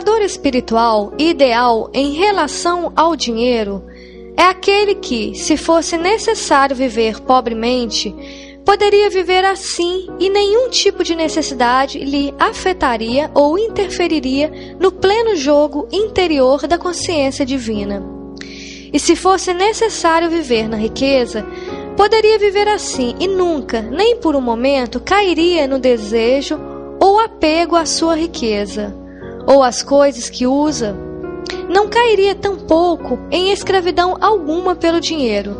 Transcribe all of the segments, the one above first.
Buscador espiritual ideal em relação ao dinheiro é aquele que, se fosse necessário viver pobremente, poderia viver assim e nenhum tipo de necessidade lhe afetaria ou interferiria no pleno jogo interior da consciência divina. E se fosse necessário viver na riqueza, poderia viver assim e nunca, nem por um momento, cairia no desejo ou apego à sua riqueza ou as coisas que usa, não cairia tampouco em escravidão alguma pelo dinheiro,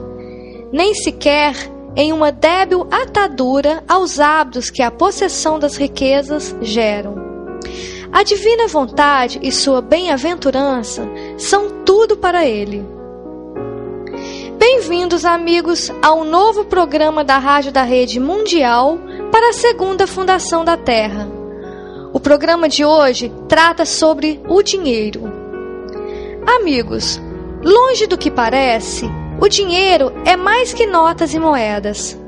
nem sequer em uma débil atadura aos hábitos que a possessão das riquezas geram. A divina vontade e sua bem-aventurança são tudo para ele. Bem-vindos, amigos, ao novo programa da Rádio da Rede Mundial para a Segunda Fundação da Terra o programa de hoje trata sobre o dinheiro. Amigos, longe do que parece, o dinheiro é mais que notas e moedas.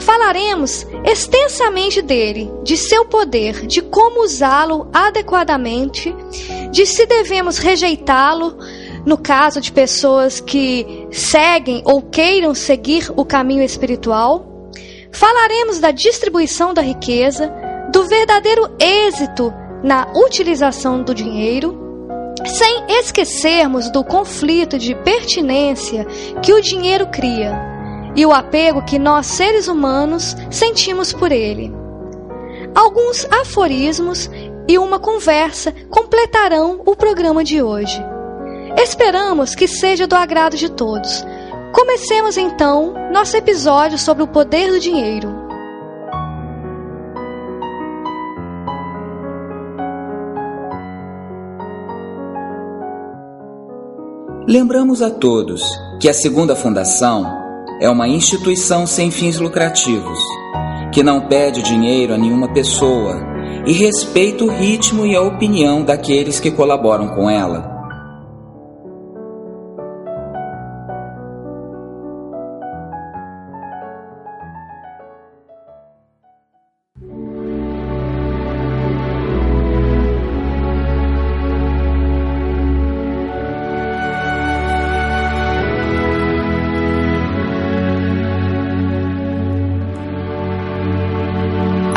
Falaremos extensamente dele, de seu poder, de como usá-lo adequadamente, de se devemos rejeitá-lo no caso de pessoas que seguem ou queiram seguir o caminho espiritual. Falaremos da distribuição da riqueza, do verdadeiro êxito na utilização do dinheiro, sem esquecermos do conflito de pertinência que o dinheiro cria e o apego que nós seres humanos sentimos por ele. Alguns aforismos e uma conversa completarão o programa de hoje. Esperamos que seja do agrado de todos. Comecemos então nosso episódio sobre o poder do dinheiro. Lembramos a todos que a Segunda Fundação é uma instituição sem fins lucrativos, que não pede dinheiro a nenhuma pessoa e respeita o ritmo e a opinião daqueles que colaboram com ela.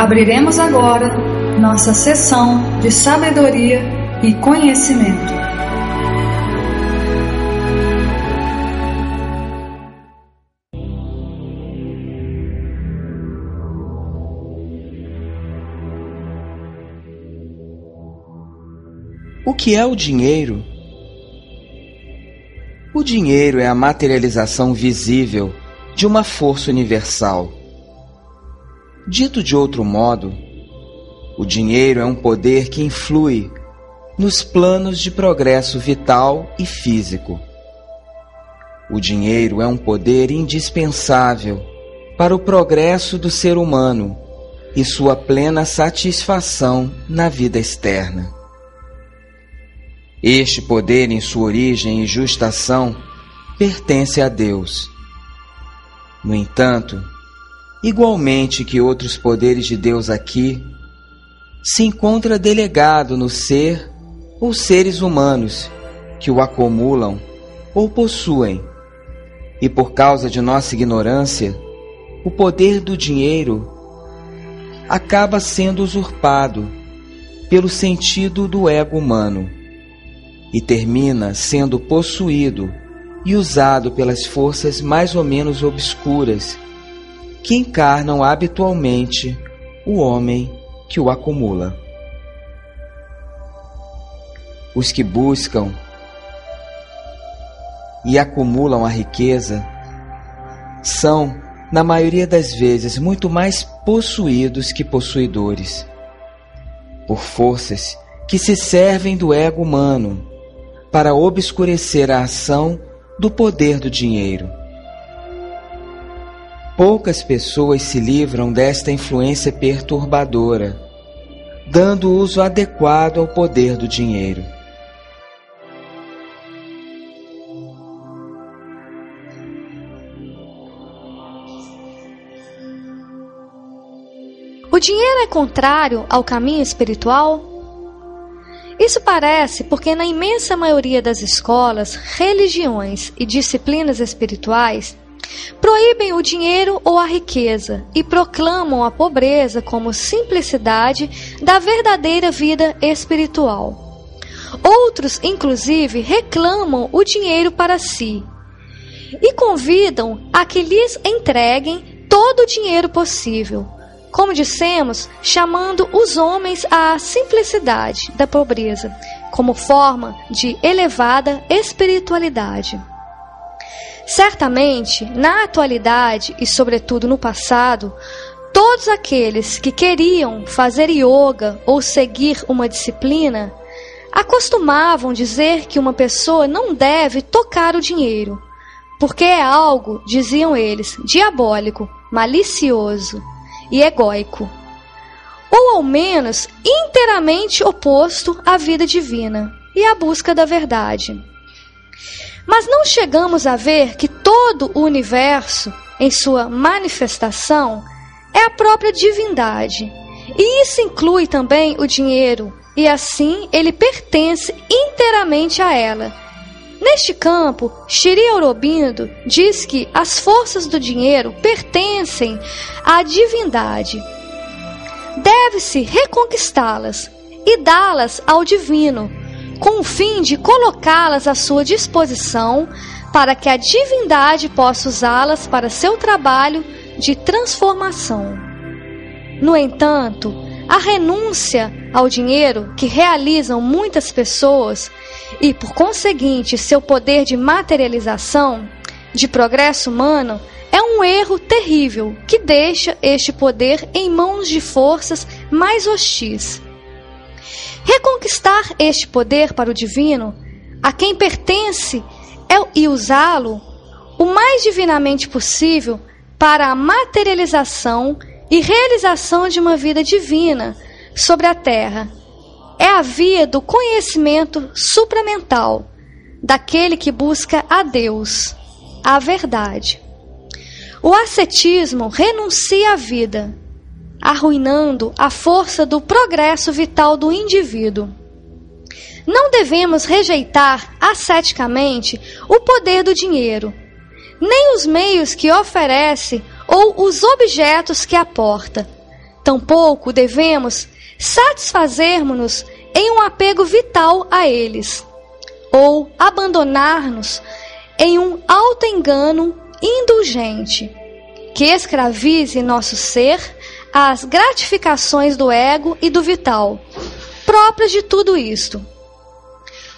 Abriremos agora nossa sessão de sabedoria e conhecimento. O que é o dinheiro? O dinheiro é a materialização visível de uma força universal Dito de outro modo, o dinheiro é um poder que influi nos planos de progresso vital e físico. O dinheiro é um poder indispensável para o progresso do ser humano e sua plena satisfação na vida externa. Este poder, em sua origem e justação, pertence a Deus. No entanto, igualmente que outros poderes de Deus aqui, se encontra delegado no ser ou seres humanos que o acumulam ou possuem, e por causa de nossa ignorância, o poder do dinheiro acaba sendo usurpado pelo sentido do ego humano e termina sendo possuído e usado pelas forças mais ou menos obscuras que encarnam habitualmente o homem que o acumula. Os que buscam e acumulam a riqueza são, na maioria das vezes, muito mais possuídos que possuidores, por forças que se servem do ego humano para obscurecer a ação do poder do dinheiro. Poucas pessoas se livram desta influência perturbadora, dando uso adequado ao poder do dinheiro. O dinheiro é contrário ao caminho espiritual? Isso parece porque, na imensa maioria das escolas, religiões e disciplinas espirituais, proíbem o dinheiro ou a riqueza e proclamam a pobreza como simplicidade da verdadeira vida espiritual. Outros, inclusive, reclamam o dinheiro para si e convidam a que lhes entreguem todo o dinheiro possível, como dissemos, chamando os homens à simplicidade da pobreza, como forma de elevada espiritualidade. Certamente, na atualidade e sobretudo no passado, todos aqueles que queriam fazer yoga ou seguir uma disciplina acostumavam dizer que uma pessoa não deve tocar o dinheiro, porque é algo, diziam eles, diabólico, malicioso e egóico, ou ao menos inteiramente oposto à vida divina e à busca da verdade. Mas não chegamos a ver que todo o universo, em sua manifestação, é a própria divindade. E isso inclui também o dinheiro, e assim ele pertence inteiramente a ela Neste campo, Shiri Aurobindo diz que as forças do dinheiro pertencem à divindade. Deve-se reconquistá-las e dá-las ao divino, com o fim de colocá-las à sua disposição para que a divindade possa usá-las para seu trabalho de transformação. No entanto, a renúncia ao dinheiro que realizam muitas pessoas e, por conseguinte, seu poder de materialização, de progresso humano, é um erro terrível que deixa este poder em mãos de forças mais hostis. Reconquistar este poder para o divino, a quem pertence, é, e usá-lo o mais divinamente possível para a materialização e realização de uma vida divina sobre a terra é a via do conhecimento supramental, daquele que busca a Deus, a verdade. O ascetismo renuncia à vida, arruinando a força do progresso vital do indivíduo. Não devemos rejeitar asceticamente o poder do dinheiro, nem os meios que oferece ou os objetos que aporta. Tampouco devemos satisfazermos-nos em um apego vital a eles, ou abandonar-nos em um auto-engano indulgente, que escravize nosso ser às gratificações do ego e do vital, próprias de tudo isto.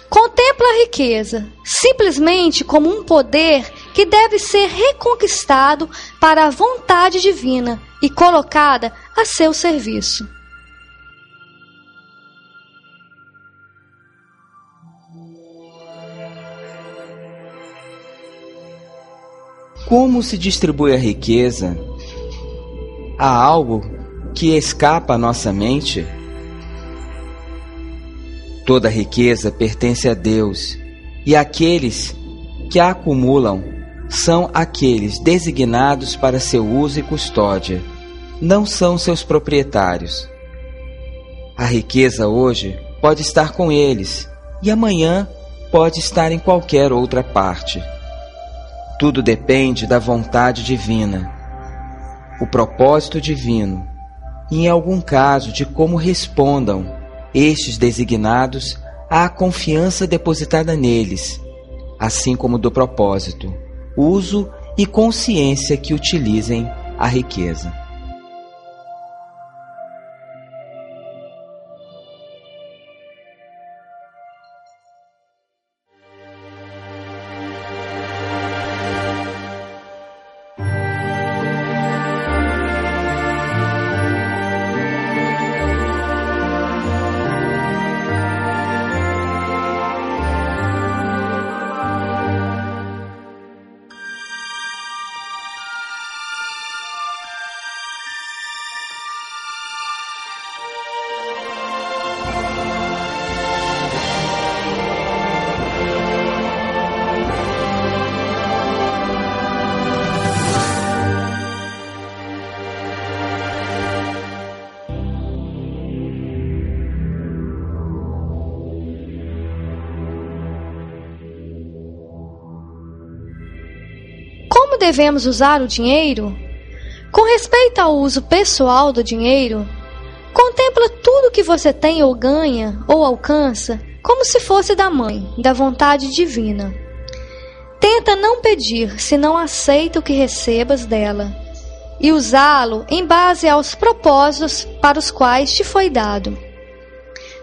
Contempla a riqueza simplesmente como um poder que deve ser reconquistado para a vontade divina e colocada a seu serviço. Como se distribui a riqueza? Há algo que escapa à nossa mente? Toda riqueza pertence a Deus, e aqueles que a acumulam são aqueles designados para seu uso e custódia, não são seus proprietários. A riqueza hoje pode estar com eles e amanhã pode estar em qualquer outra parte. Tudo depende da vontade divina, o propósito divino e, em algum caso, de como respondam estes designados à confiança depositada neles, assim como do propósito, uso e consciência que utilizem a riqueza. Devemos usar o dinheiro? Com respeito ao uso pessoal do dinheiro, contempla tudo que você tem ou ganha ou alcança como se fosse da mãe, da vontade divina. Tenta não pedir se não aceita o que recebas dela, e usá-lo em base aos propósitos para os quais te foi dado.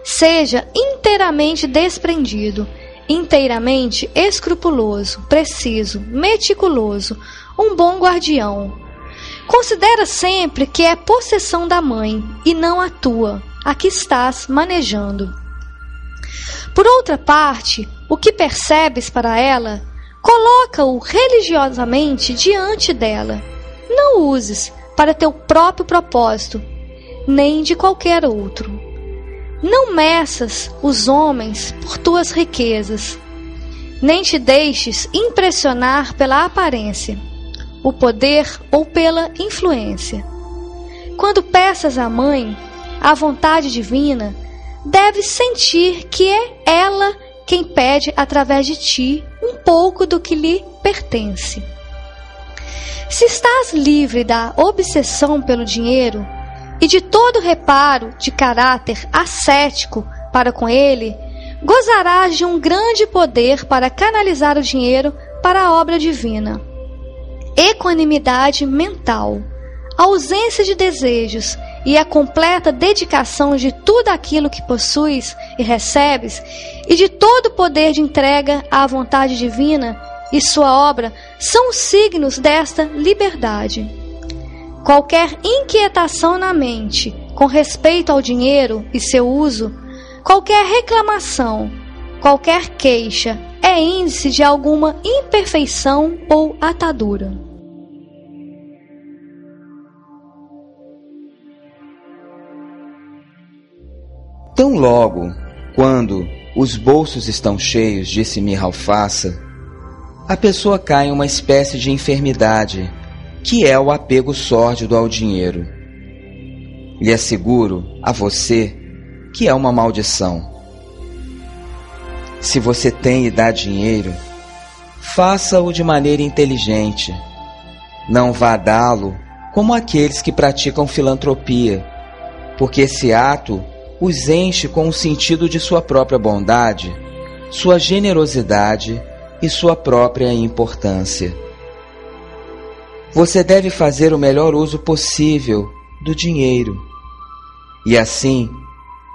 Seja inteiramente desprendido inteiramente escrupuloso, preciso, meticuloso, um bom guardião. Considera sempre que é possessão da mãe e não a tua, a que estás manejando. Por outra parte, o que percebes para ela, coloca-o religiosamente diante dela. Não uses para teu próprio propósito, nem de qualquer outro. Não meças os homens por tuas riquezas, nem te deixes impressionar pela aparência, o poder ou pela influência. Quando peças à mãe a vontade divina, deves sentir que é ela quem pede através de ti um pouco do que lhe pertence. Se estás livre da obsessão pelo dinheiro, e de todo reparo de caráter ascético para com ele, gozarás de um grande poder para canalizar o dinheiro para a obra divina. Equanimidade mental, ausência de desejos e a completa dedicação de tudo aquilo que possuis e recebes, e de todo o poder de entrega à vontade divina e sua obra, são os signos desta liberdade. Qualquer inquietação na mente com respeito ao dinheiro e seu uso, qualquer reclamação, qualquer queixa é índice de alguma imperfeição ou atadura. Tão logo quando os bolsos estão cheios, disse Mirralfaça, a pessoa cai em uma espécie de enfermidade que é o apego sórdido ao dinheiro. Lhe asseguro a você que é uma maldição. Se você tem e dá dinheiro, faça-o de maneira inteligente. Não vá dá-lo como aqueles que praticam filantropia, porque esse ato os enche com o sentido de sua própria bondade, sua generosidade e sua própria importância. Você deve fazer o melhor uso possível do dinheiro e assim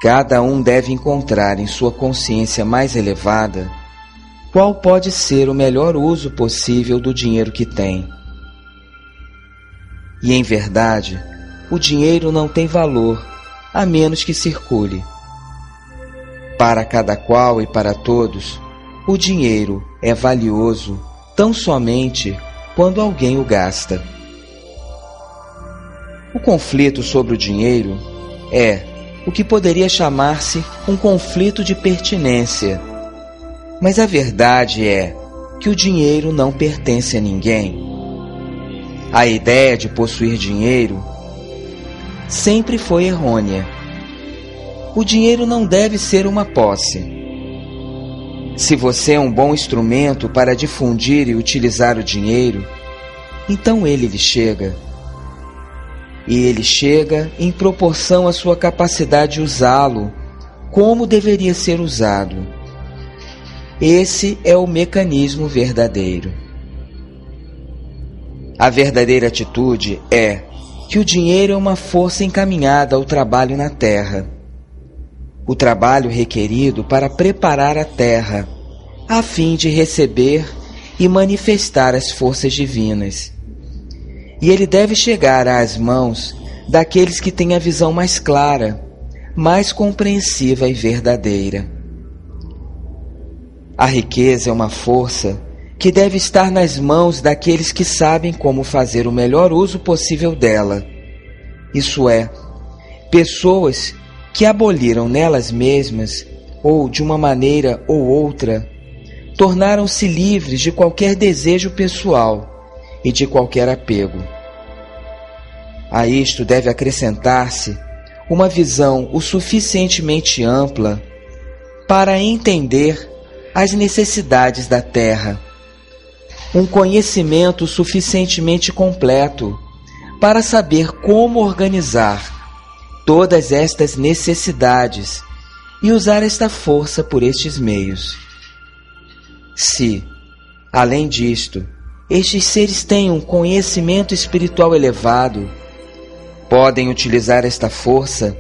Cada um deve encontrar em sua consciência mais elevada qual pode ser o melhor uso possível do dinheiro que tem. E em verdade, o dinheiro não tem valor a menos que circule. Para cada qual e para todos, o dinheiro é valioso tão somente quando alguém o gasta. O conflito sobre o dinheiro é o que poderia chamar-se um conflito de pertinência. Mas a verdade é que o dinheiro não pertence a ninguém. A ideia de possuir dinheiro sempre foi errônea. O dinheiro não deve ser uma posse. Se você é um bom instrumento para difundir e utilizar o dinheiro, então ele lhe chega. E ele chega em proporção à sua capacidade de usá-lo, como deveria ser usado. Esse é o mecanismo verdadeiro. A verdadeira atitude é que o dinheiro é uma força encaminhada ao trabalho na terra o trabalho requerido para preparar a terra, a fim de receber e manifestar as forças divinas. E ele deve chegar às mãos daqueles que têm a visão mais clara, mais compreensiva e verdadeira. A riqueza é uma força que deve estar nas mãos daqueles que sabem como fazer o melhor uso possível dela. Isso é, pessoas que aboliram nelas mesmas, ou de uma maneira ou outra, tornaram-se livres de qualquer desejo pessoal e de qualquer apego. A isto deve acrescentar-se uma visão o suficientemente ampla para entender as necessidades da terra, um conhecimento suficientemente completo para saber como organizar todas estas necessidades e usar esta força por estes meios. Se, além disto, estes seres têm um conhecimento espiritual elevado, podem utilizar esta força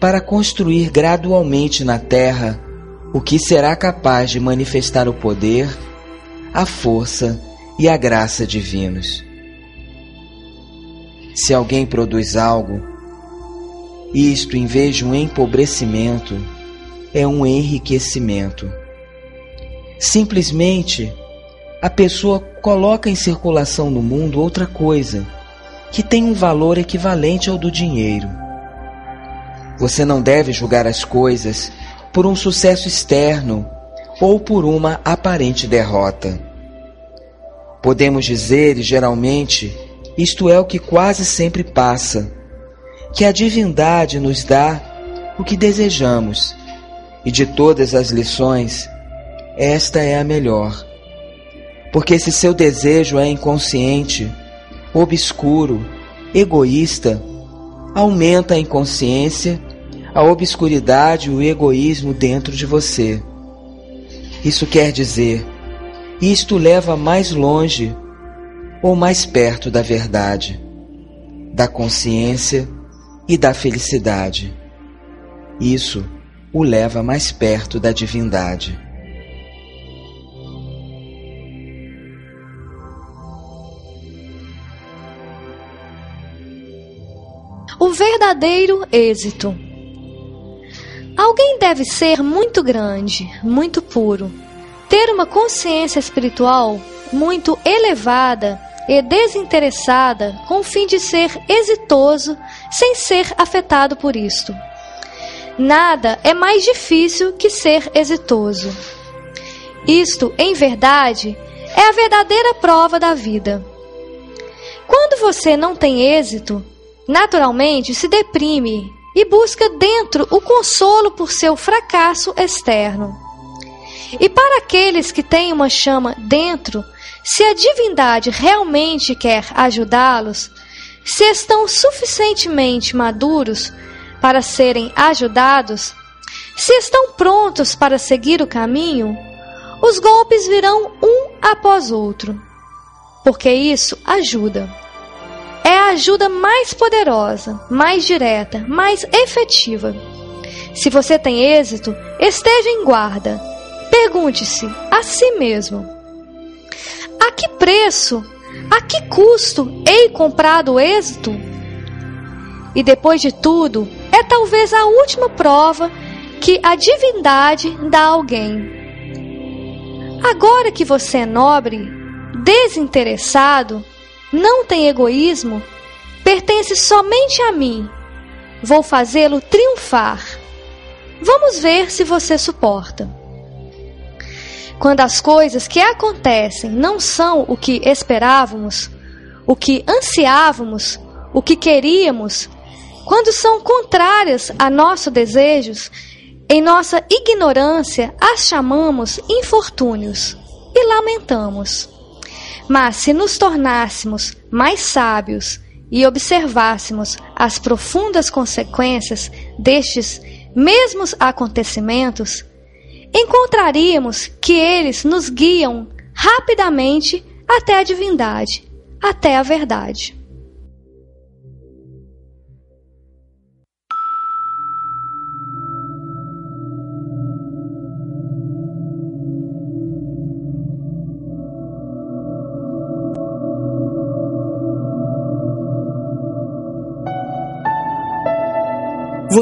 para construir gradualmente na Terra o que será capaz de manifestar o poder, a força e a graça divinos. Se alguém produz algo, isto, em vez de um empobrecimento, é um enriquecimento. Simplesmente, a pessoa coloca em circulação no mundo outra coisa que tem um valor equivalente ao do dinheiro. Você não deve julgar as coisas por um sucesso externo ou por uma aparente derrota. Podemos dizer, e geralmente, isto é o que quase sempre passa, que a divindade nos dá o que desejamos, e de todas as lições, esta é a melhor. Porque se seu desejo é inconsciente, obscuro, egoísta, aumenta a inconsciência, a obscuridade e o egoísmo dentro de você. Isso quer dizer, isto leva mais longe ou mais perto da verdade, da consciência e da felicidade. Isso o leva mais perto da divindade. O verdadeiro êxito. Alguém deve ser muito grande, muito puro, ter uma consciência espiritual muito elevada e desinteressada com o fim de ser exitoso sem ser afetado por isto. Nada é mais difícil que ser exitoso. Isto, em verdade, é a verdadeira prova da vida. Quando você não tem êxito, naturalmente se deprime e busca dentro o consolo por seu fracasso externo. E para aqueles que têm uma chama dentro, se a divindade realmente quer ajudá-los, se estão suficientemente maduros para serem ajudados, se estão prontos para seguir o caminho, os golpes virão um após outro, porque isso ajuda. É a ajuda mais poderosa, mais direta, mais efetiva. Se você tem êxito, esteja em guarda. Pergunte-se a si mesmo: a que preço, a que custo hei comprado o êxito? E depois de tudo, é talvez a última prova que a divindade dá a alguém. Agora que você é nobre, desinteressado, não tem egoísmo, pertence somente a mim. Vou fazê-lo triunfar. Vamos ver se você suporta. Quando as coisas que acontecem não são o que esperávamos, o que ansiávamos, o que queríamos, quando são contrárias a nossos desejos, em nossa ignorância as chamamos infortúnios e lamentamos. Mas se nos tornássemos mais sábios e observássemos as profundas consequências destes mesmos acontecimentos, encontraríamos que eles nos guiam rapidamente até a divindade, até a verdade.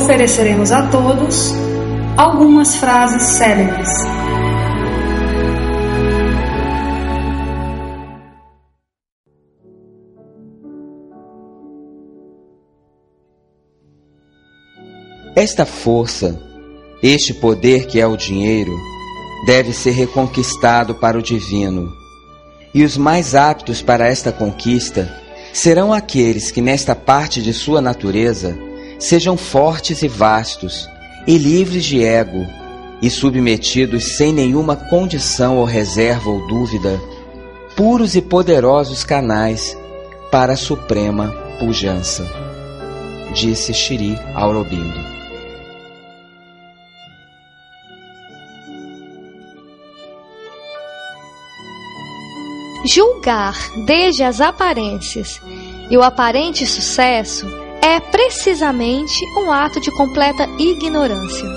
ofereceremos a todos algumas frases célebres. Esta força, este poder que é o dinheiro, deve ser reconquistado para o divino. E os mais aptos para esta conquista serão aqueles que, nesta parte de sua natureza, sejam fortes e vastos, e livres de ego, e submetidos sem nenhuma condição ou reserva ou dúvida, puros e poderosos canais para a suprema pujança, disse Shri Aurobindo. Julgar desde as aparências e o aparente sucesso é precisamente um ato de completa ignorância.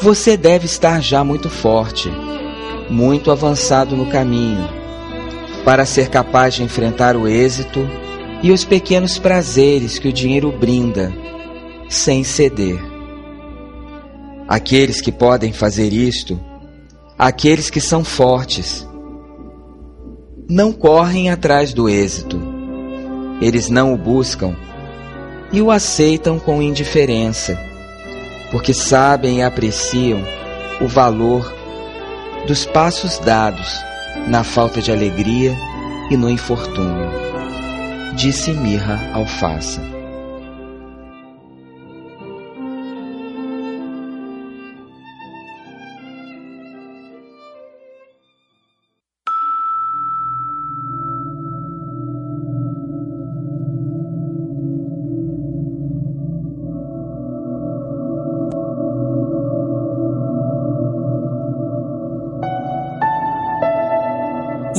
Você deve estar já muito forte, muito avançado no caminho, para ser capaz de enfrentar o êxito e os pequenos prazeres que o dinheiro brinda, sem ceder. Aqueles que podem fazer isto, aqueles que são fortes, não correm atrás do êxito. Eles não o buscam e o aceitam com indiferença, porque sabem e apreciam o valor dos passos dados na falta de alegria e no infortúnio, disse Mirra Alfaça.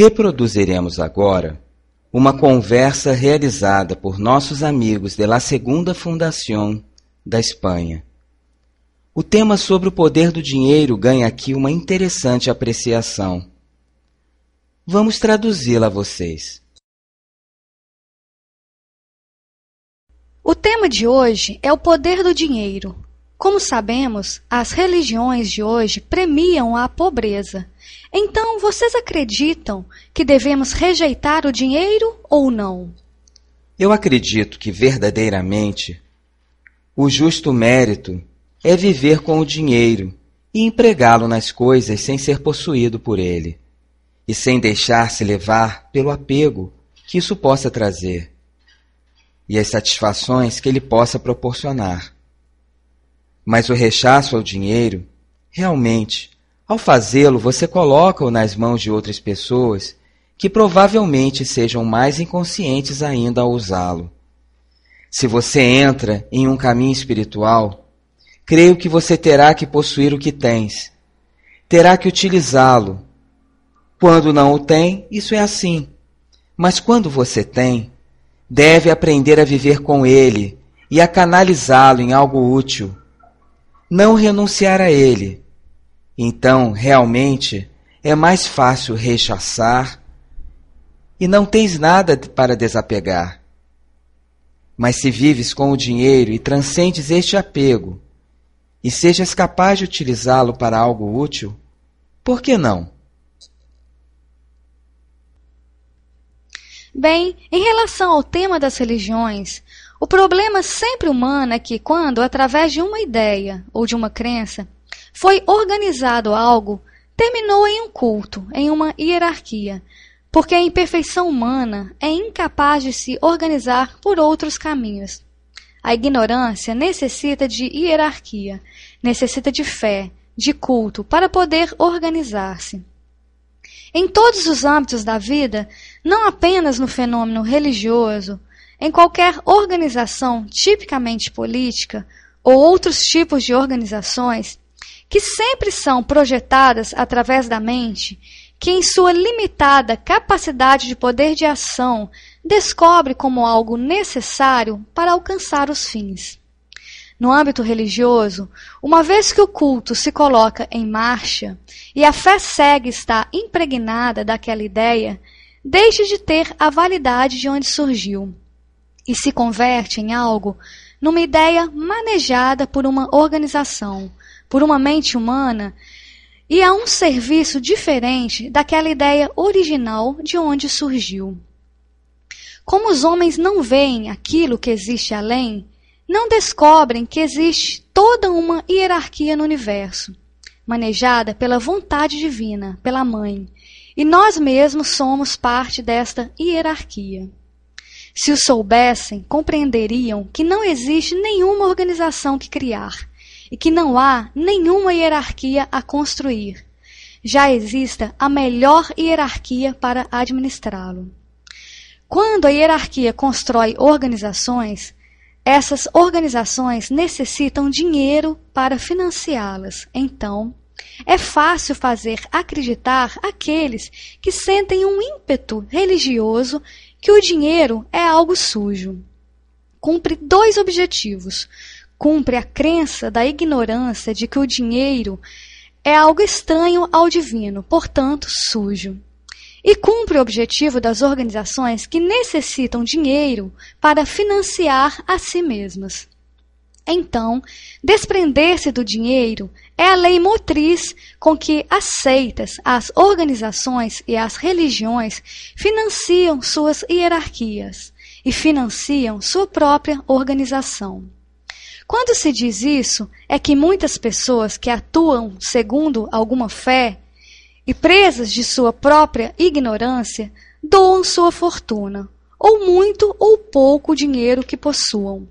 Reproduziremos agora uma conversa realizada por nossos amigos de La Segunda Fundação da Espanha. O tema sobre o poder do dinheiro ganha aqui uma interessante apreciação. Vamos traduzi-la a vocês. O tema de hoje é o poder do dinheiro. Como sabemos, as religiões de hoje premiam a pobreza então, vocês acreditam que devemos rejeitar o dinheiro ou não? Eu acredito que verdadeiramente o justo mérito é viver com o dinheiro e empregá-lo nas coisas sem ser possuído por ele e sem deixar-se levar pelo apego que isso possa trazer e as satisfações que ele possa proporcionar. Mas o rechaço ao dinheiro realmente ao fazê-lo, você coloca-o nas mãos de outras pessoas que provavelmente sejam mais inconscientes ainda ao usá-lo. Se você entra em um caminho espiritual, creio que você terá que possuir o que tens. Terá que utilizá-lo. Quando não o tem, isso é assim. Mas quando você tem, deve aprender a viver com ele e a canalizá-lo em algo útil. Não renunciar a ele, então, realmente, é mais fácil rechaçar e não tens nada para desapegar. Mas se vives com o dinheiro e transcendes este apego, e sejas capaz de utilizá-lo para algo útil, por que não? Bem, em relação ao tema das religiões, o problema sempre humano é que, quando, através de uma ideia ou de uma crença, foi organizado algo, terminou em um culto, em uma hierarquia, porque a imperfeição humana é incapaz de se organizar por outros caminhos. A ignorância necessita de hierarquia, necessita de fé, de culto, para poder organizar-se. Em todos os âmbitos da vida, não apenas no fenômeno religioso, em qualquer organização tipicamente política ou outros tipos de organizações, que sempre são projetadas através da mente, que em sua limitada capacidade de poder de ação descobre como algo necessário para alcançar os fins. No âmbito religioso, uma vez que o culto se coloca em marcha e a fé segue está impregnada daquela ideia, deixa de ter a validade de onde surgiu e se converte em algo numa ideia manejada por uma organização, por uma mente humana e a um serviço diferente daquela ideia original de onde surgiu. Como os homens não veem aquilo que existe além, não descobrem que existe toda uma hierarquia no universo, manejada pela vontade divina, pela Mãe, e nós mesmos somos parte desta hierarquia. Se o soubessem, compreenderiam que não existe nenhuma organização que criar, e que não há nenhuma hierarquia a construir. Já exista a melhor hierarquia para administrá-lo. Quando a hierarquia constrói organizações, essas organizações necessitam dinheiro para financiá-las. Então, é fácil fazer acreditar aqueles que sentem um ímpeto religioso que o dinheiro é algo sujo. Cumpre dois objetivos: cumpre a crença da ignorância de que o dinheiro é algo estranho ao divino, portanto, sujo. E cumpre o objetivo das organizações que necessitam dinheiro para financiar a si mesmas. Então, desprender-se do dinheiro é a lei motriz com que as seitas, as organizações e as religiões financiam suas hierarquias e financiam sua própria organização. Quando se diz isso, é que muitas pessoas que atuam segundo alguma fé e presas de sua própria ignorância doam sua fortuna, ou muito ou pouco dinheiro que possuam.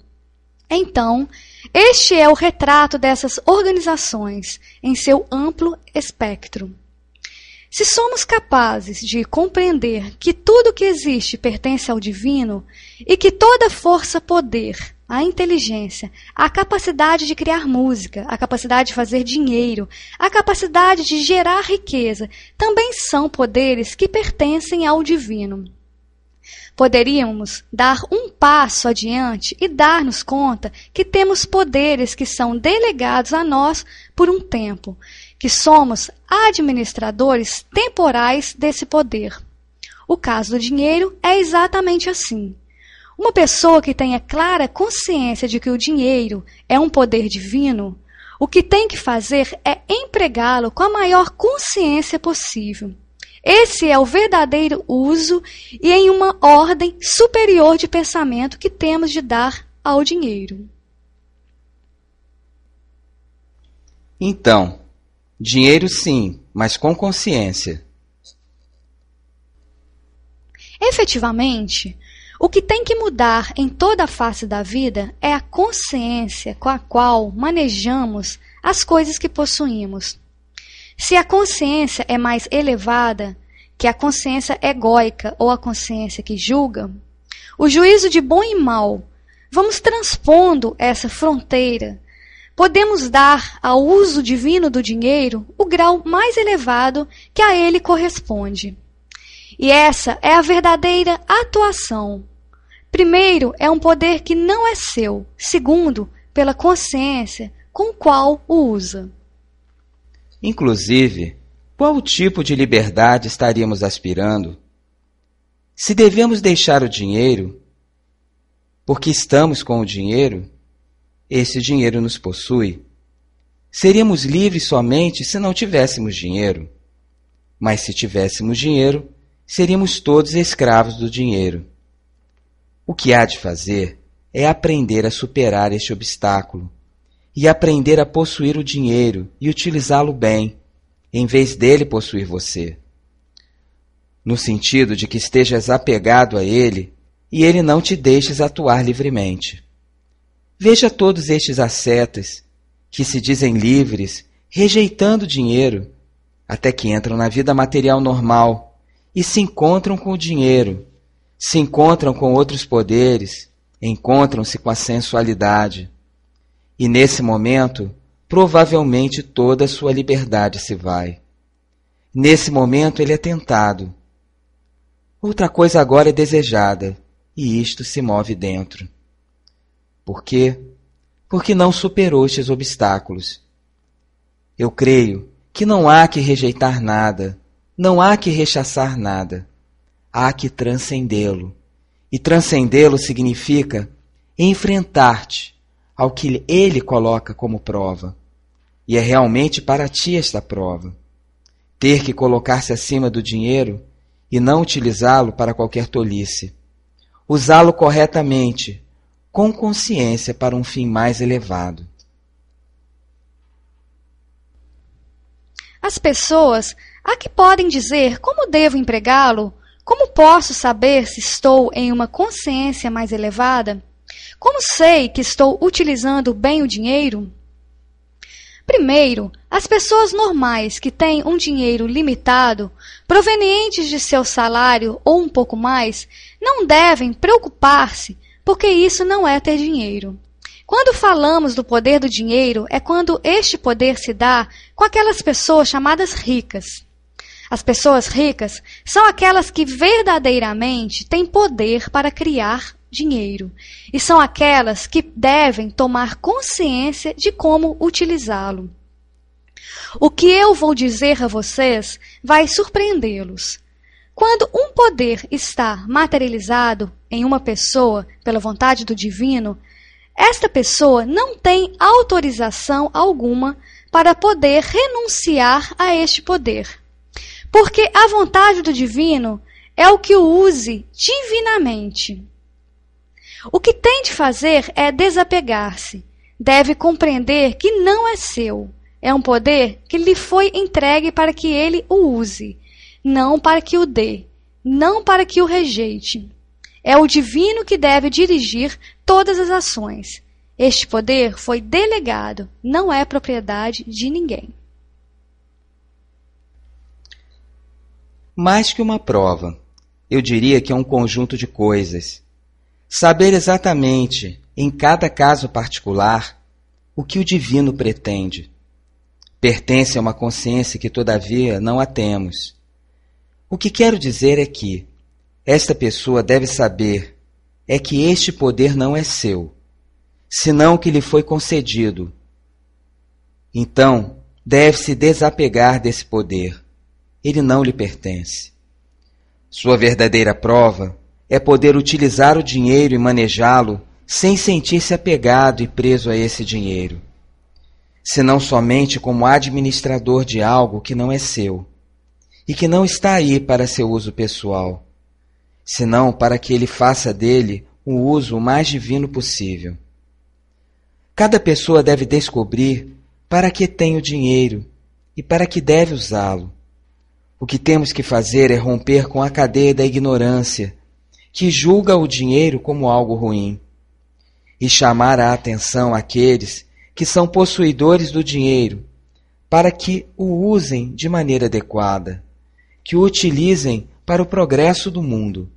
Então, este é o retrato dessas organizações em seu amplo espectro. Se somos capazes de compreender que tudo que existe pertence ao divino e que toda força, poder, a inteligência, a capacidade de criar música, a capacidade de fazer dinheiro, a capacidade de gerar riqueza, também são poderes que pertencem ao divino. Poderíamos dar um passo adiante e dar-nos conta que temos poderes que são delegados a nós por um tempo, que somos administradores temporais desse poder. O caso do dinheiro é exatamente assim. Uma pessoa que tenha clara consciência de que o dinheiro é um poder divino, o que tem que fazer é empregá-lo com a maior consciência possível. Esse é o verdadeiro uso e em uma ordem superior de pensamento que temos de dar ao dinheiro. Então, dinheiro sim, mas com consciência. Efetivamente, o que tem que mudar em toda a face da vida é a consciência com a qual manejamos as coisas que possuímos. Se a consciência é mais elevada que a consciência egóica ou a consciência que julga, o juízo de bom e mal, vamos transpondo essa fronteira. Podemos dar ao uso divino do dinheiro o grau mais elevado que a ele corresponde. E essa é a verdadeira atuação. Primeiro, é um poder que não é seu. Segundo, pela consciência com qual o usa. Inclusive, qual tipo de liberdade estaríamos aspirando? Se devemos deixar o dinheiro, porque estamos com o dinheiro, esse dinheiro nos possui. Seríamos livres somente se não tivéssemos dinheiro. Mas se tivéssemos dinheiro, seríamos todos escravos do dinheiro. O que há de fazer é aprender a superar este obstáculo e aprender a possuir o dinheiro e utilizá-lo bem, em vez dele possuir você. No sentido de que estejas apegado a ele e ele não te deixes atuar livremente. Veja todos estes ascetas que se dizem livres, rejeitando o dinheiro, até que entram na vida material normal e se encontram com o dinheiro, se encontram com outros poderes, encontram-se com a sensualidade. E nesse momento, provavelmente toda a sua liberdade se vai. Nesse momento ele é tentado. Outra coisa agora é desejada, e isto se move dentro. Por quê? Porque não superou estes obstáculos. Eu creio que não há que rejeitar nada, não há que rechaçar nada, há que transcendê-lo. E transcendê-lo significa enfrentar-te ao que ele coloca como prova. E é realmente para ti esta prova. Ter que colocar-se acima do dinheiro e não utilizá-lo para qualquer tolice. Usá-lo corretamente, com consciência para um fim mais elevado. As pessoas Há que podem dizer como devo empregá-lo? Como posso saber se estou em uma consciência mais elevada? Como sei que estou utilizando bem o dinheiro? Primeiro, as pessoas normais que têm um dinheiro limitado, provenientes de seu salário ou um pouco mais, não devem preocupar-se, porque isso não é ter dinheiro. Quando falamos do poder do dinheiro, é quando este poder se dá com aquelas pessoas chamadas ricas. As pessoas ricas são aquelas que verdadeiramente têm poder para criar dinheiro e são aquelas que devem tomar consciência de como utilizá-lo. O que eu vou dizer a vocês vai surpreendê-los. Quando um poder está materializado em uma pessoa pela vontade do divino, esta pessoa não tem autorização alguma para poder renunciar a este poder. Porque a vontade do divino é o que o use divinamente. O que tem de fazer é desapegar-se. Deve compreender que não é seu. É um poder que lhe foi entregue para que ele o use, não para que o dê, não para que o rejeite. É o divino que deve dirigir todas as ações. Este poder foi delegado, não é propriedade de ninguém. Mais que uma prova, eu diria que é um conjunto de coisas. Saber exatamente em cada caso particular, o que o divino pretende. Pertence a uma consciência que, todavia, não a temos. O que quero dizer é que esta pessoa deve saber é que este poder não é seu, senão que lhe foi concedido. Então, deve se desapegar desse poder. Ele não lhe pertence. Sua verdadeira prova é poder utilizar o dinheiro e manejá-lo sem sentir-se apegado e preso a esse dinheiro, senão somente como administrador de algo que não é seu e que não está aí para seu uso pessoal, senão para que ele faça dele o uso o mais divino possível. Cada pessoa deve descobrir para que tem o dinheiro e para que deve usá-lo. O que temos que fazer é romper com a cadeia da ignorância, que julga o dinheiro como algo ruim, e chamar a atenção àqueles que são possuidores do dinheiro, para que o usem de maneira adequada, que o utilizem para o progresso do mundo.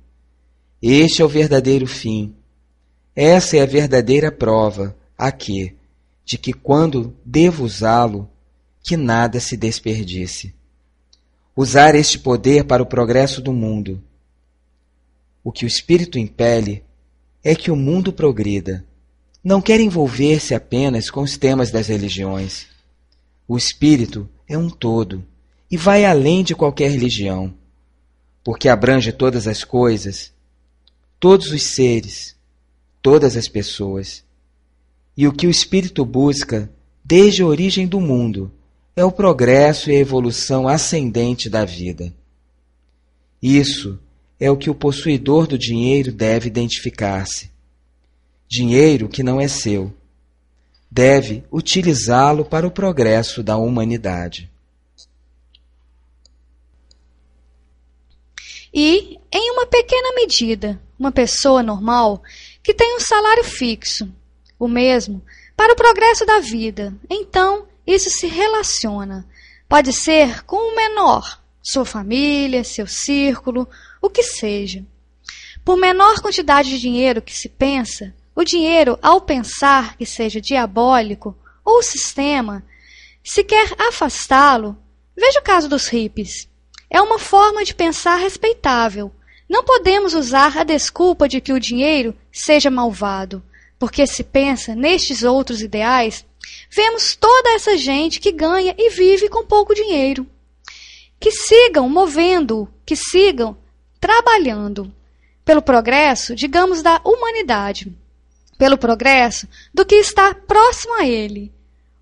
Este é o verdadeiro fim. Essa é a verdadeira prova a que, de que quando devo usá-lo, que nada se desperdice. Usar este poder para o progresso do mundo. O que o Espírito impele é que o mundo progrida. Não quer envolver-se apenas com os temas das religiões. O Espírito é um todo e vai além de qualquer religião, porque abrange todas as coisas todos os seres, todas as pessoas. E o que o espírito busca desde a origem do mundo é o progresso e a evolução ascendente da vida. Isso é o que o possuidor do dinheiro deve identificar-se. Dinheiro que não é seu. Deve utilizá-lo para o progresso da humanidade. E, em uma pequena medida, uma pessoa normal que tem um salário fixo, o mesmo, para o progresso da vida. Então, isso se relaciona. Pode ser com o menor, sua família, seu círculo, o que seja. Por menor quantidade de dinheiro que se pensa, o dinheiro, ao pensar que seja diabólico, ou sistema, se quer afastá-lo, veja o caso dos hippies. É uma forma de pensar respeitável. Não podemos usar a desculpa de que o dinheiro seja malvado, porque se pensa nestes outros ideais, vemos toda essa gente que ganha e vive com pouco dinheiro. Que sigam movendo, que sigam trabalhando pelo progresso, digamos, da humanidade, pelo progresso do que está próximo a ele,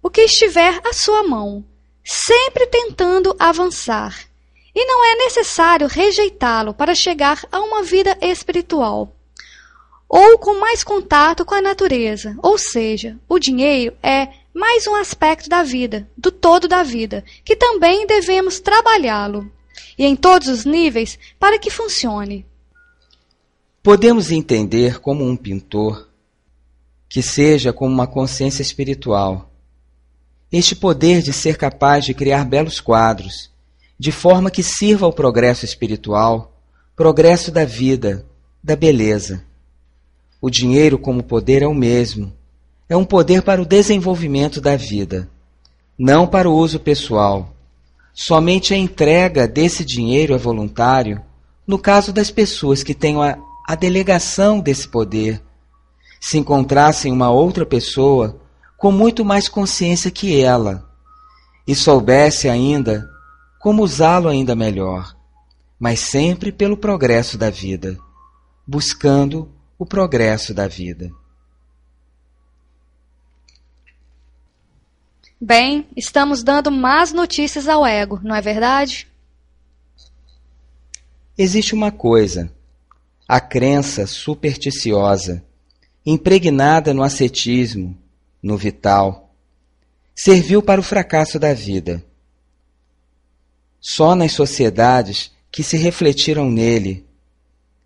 o que estiver à sua mão, sempre tentando avançar. E não é necessário rejeitá-lo para chegar a uma vida espiritual ou com mais contato com a natureza. Ou seja, o dinheiro é mais um aspecto da vida, do todo da vida, que também devemos trabalhá-lo e em todos os níveis para que funcione. Podemos entender como um pintor que seja como uma consciência espiritual. Este poder de ser capaz de criar belos quadros, de forma que sirva ao progresso espiritual, progresso da vida, da beleza. O dinheiro como poder é o mesmo. É um poder para o desenvolvimento da vida, não para o uso pessoal. Somente a entrega desse dinheiro é voluntário no caso das pessoas que tenham a, a delegação desse poder. Se encontrassem uma outra pessoa com muito mais consciência que ela e soubesse ainda como usá-lo ainda melhor, mas sempre pelo progresso da vida, buscando o progresso da vida. Bem, estamos dando más notícias ao ego, não é verdade? Existe uma coisa, a crença supersticiosa, impregnada no ascetismo, no vital, serviu para o fracasso da vida. Só nas sociedades que se refletiram nele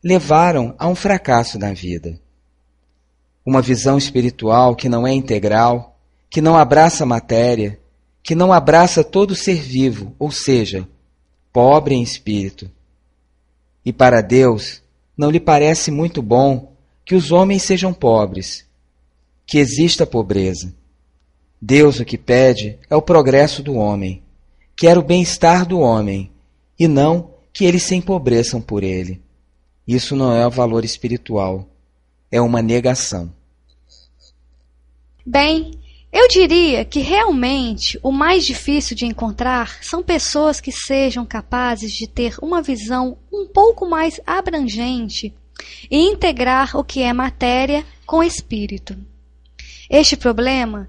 levaram a um fracasso na vida. Uma visão espiritual que não é integral, que não abraça a matéria, que não abraça todo ser vivo, ou seja, pobre em espírito. E para Deus, não lhe parece muito bom que os homens sejam pobres, que exista pobreza. Deus o que pede é o progresso do homem, quer o bem-estar do homem, e não que eles se empobreçam por ele. Isso não é o valor espiritual, é uma negação. Bem, eu diria que realmente o mais difícil de encontrar são pessoas que sejam capazes de ter uma visão um pouco mais abrangente e integrar o que é matéria com espírito. Este problema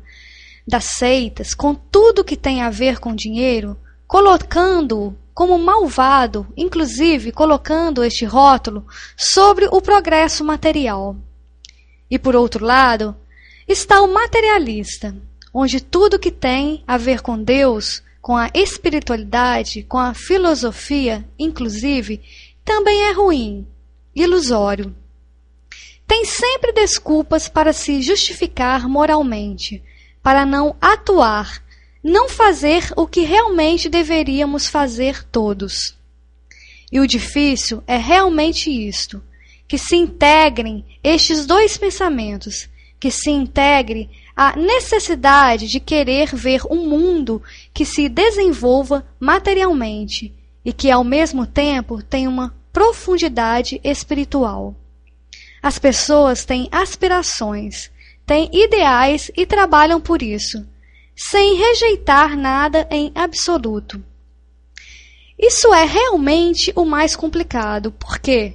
das seitas, com tudo que tem a ver com dinheiro, colocando-o como malvado, inclusive colocando este rótulo sobre o progresso material. E por outro lado, está o materialista, onde tudo que tem a ver com Deus, com a espiritualidade, com a filosofia, inclusive, também é ruim, ilusório. Tem sempre desculpas para se justificar moralmente, para não atuar, não fazer o que realmente deveríamos fazer todos. E o difícil é realmente isto: que se integrem estes dois pensamentos, que se integre a necessidade de querer ver um mundo que se desenvolva materialmente e que ao mesmo tempo tenha uma profundidade espiritual. As pessoas têm aspirações, têm ideais e trabalham por isso, sem rejeitar nada em absoluto. Isso é realmente o mais complicado. Por quê?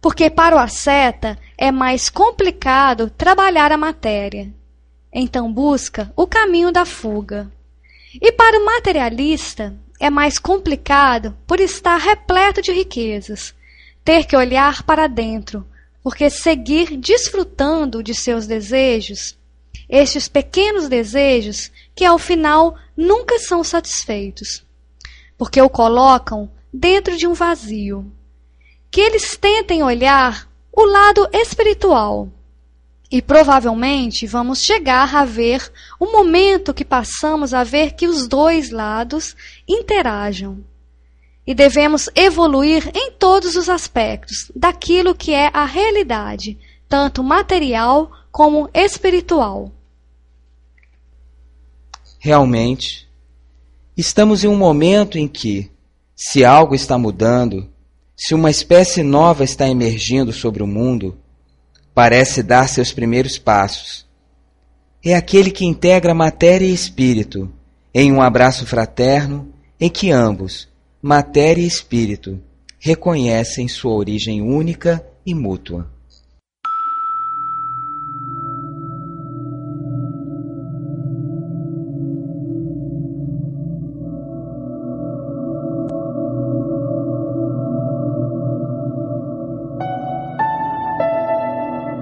Porque para o asceta é mais complicado trabalhar a matéria. Então busca o caminho da fuga. E para o materialista é mais complicado por estar repleto de riquezas, ter que olhar para dentro, porque seguir desfrutando de seus desejos, estes pequenos desejos que ao final nunca são satisfeitos, porque o colocam dentro de um vazio que eles tentem olhar o lado espiritual. E provavelmente vamos chegar a ver o momento que passamos a ver que os dois lados interajam. E devemos evoluir em todos os aspectos daquilo que é a realidade, tanto material como espiritual. Realmente, estamos em um momento em que, se algo está mudando, se uma espécie nova está emergindo sobre o mundo, parece dar seus primeiros passos. É aquele que integra matéria e espírito em um abraço fraterno em que ambos, matéria e espírito, reconhecem sua origem única e mútua.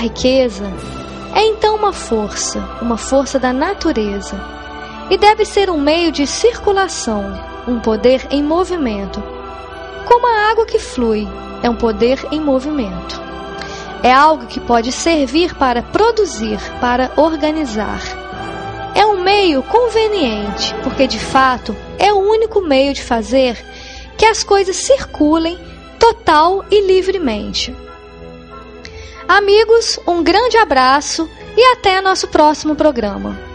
riqueza, é então uma força, uma força da natureza, e deve ser um meio de circulação, um poder em movimento. Como a água que flui, é um poder em movimento. É algo que pode servir para produzir, para organizar. É um meio conveniente, porque de fato é o único meio de fazer que as coisas circulem total e livremente. Amigos, um grande abraço e até nosso próximo programa.